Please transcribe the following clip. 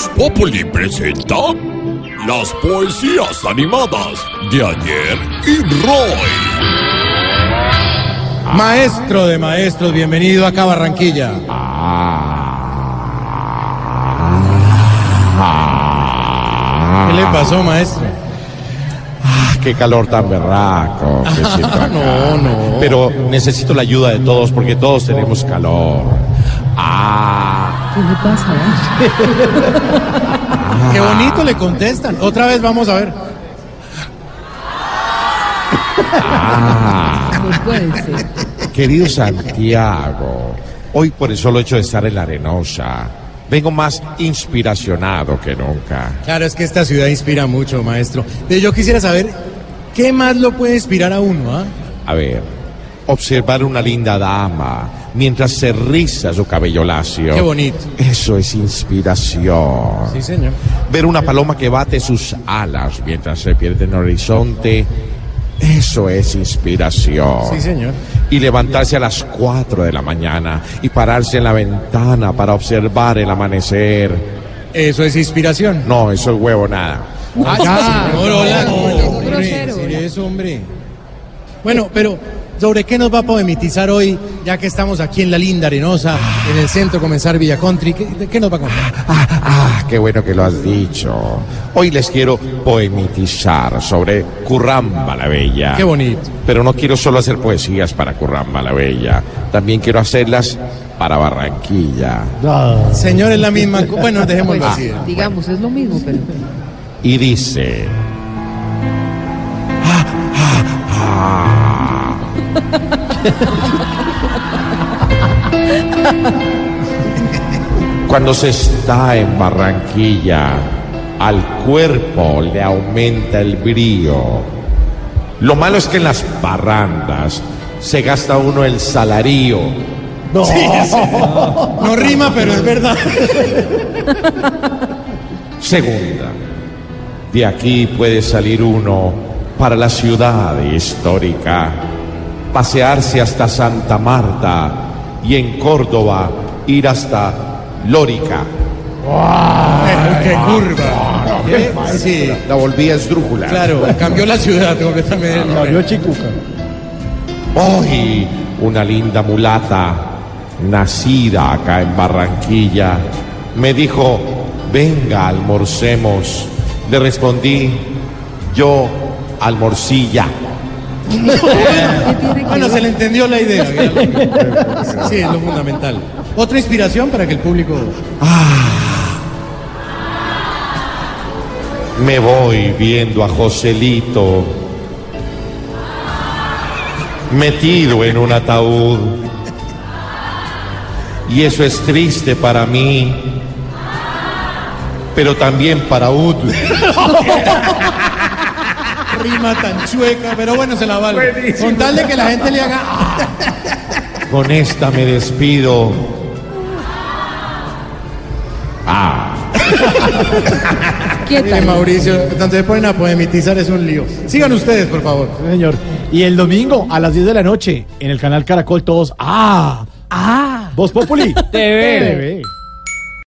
Voz Populi presenta las poesías animadas de ayer y Roy. Maestro de maestros, bienvenido acá a Barranquilla. ¿Qué le pasó, maestro? Ah, qué calor tan berraco que siento acá. No, no. Pero necesito la ayuda de todos porque todos tenemos calor. Ah, ¿Qué le pasa? Qué bonito le contestan. Otra vez vamos a ver. No puede ser. querido Santiago, hoy por el solo hecho de estar en la arenosa, vengo más inspiracionado que nunca. Claro, es que esta ciudad inspira mucho, maestro. Pero yo quisiera saber, ¿qué más lo puede inspirar a uno, ah? A ver, observar una linda dama mientras se riza su cabello lacio. Qué bonito. Eso es inspiración. Sí, señor. Ver una paloma que bate sus alas mientras se pierde en el horizonte. Eso es inspiración. Sí, señor. Y levantarse a las 4 de la mañana y pararse en la ventana para observar el amanecer. Eso es inspiración. No, eso es huevo nada. Ah, ya, no, Hombre, grosero, ¿sería hola. eso, hombre? Bueno, pero ¿sobre qué nos va a poemitizar hoy, ya que estamos aquí en la linda arenosa, en el centro Comenzar Villa Country? ¿Qué, de qué nos va a contar? Ah, ah, qué bueno que lo has dicho. Hoy les quiero poemitizar sobre Curramba la Bella. Qué bonito. Pero no quiero solo hacer poesías para Curramba la Bella. También quiero hacerlas para Barranquilla. Señor, es la misma. Bueno, dejémoslo Pues, así. digamos, es lo mismo, pero. Y dice... Cuando se está en Barranquilla, al cuerpo le aumenta el brío. Lo malo es que en las barrandas se gasta uno el salario. Sí, sí. No rima, pero es verdad. Segunda, de aquí puede salir uno para la ciudad histórica, pasearse hasta Santa Marta y en Córdoba ir hasta Lórica. ¡Qué curva! ¿Eh? Sí, La volví esdrújula. claro, cambió la ciudad completamente. Hoy una linda mulata, nacida acá en Barranquilla, me dijo, venga, almorcemos. Le respondí, yo almorcilla. ¿Qué tiene que Bueno, se le entendió la idea. Sí, es lo fundamental. Otra inspiración para que el público. Me voy viendo a Joselito metido en un ataúd. Y eso es triste para mí, pero también para Ud. Rima tan chueca, pero bueno, se la vale. Con tal de que la gente le haga. Con esta me despido. Ah, ¿Qué Mire? Mauricio, tanto se ponen a poemitizar es un lío. Sigan ustedes, por favor. señor. Y el domingo a las 10 de la noche en el canal Caracol todos. ¡Ah! ¡Ah! Voz Populi TV.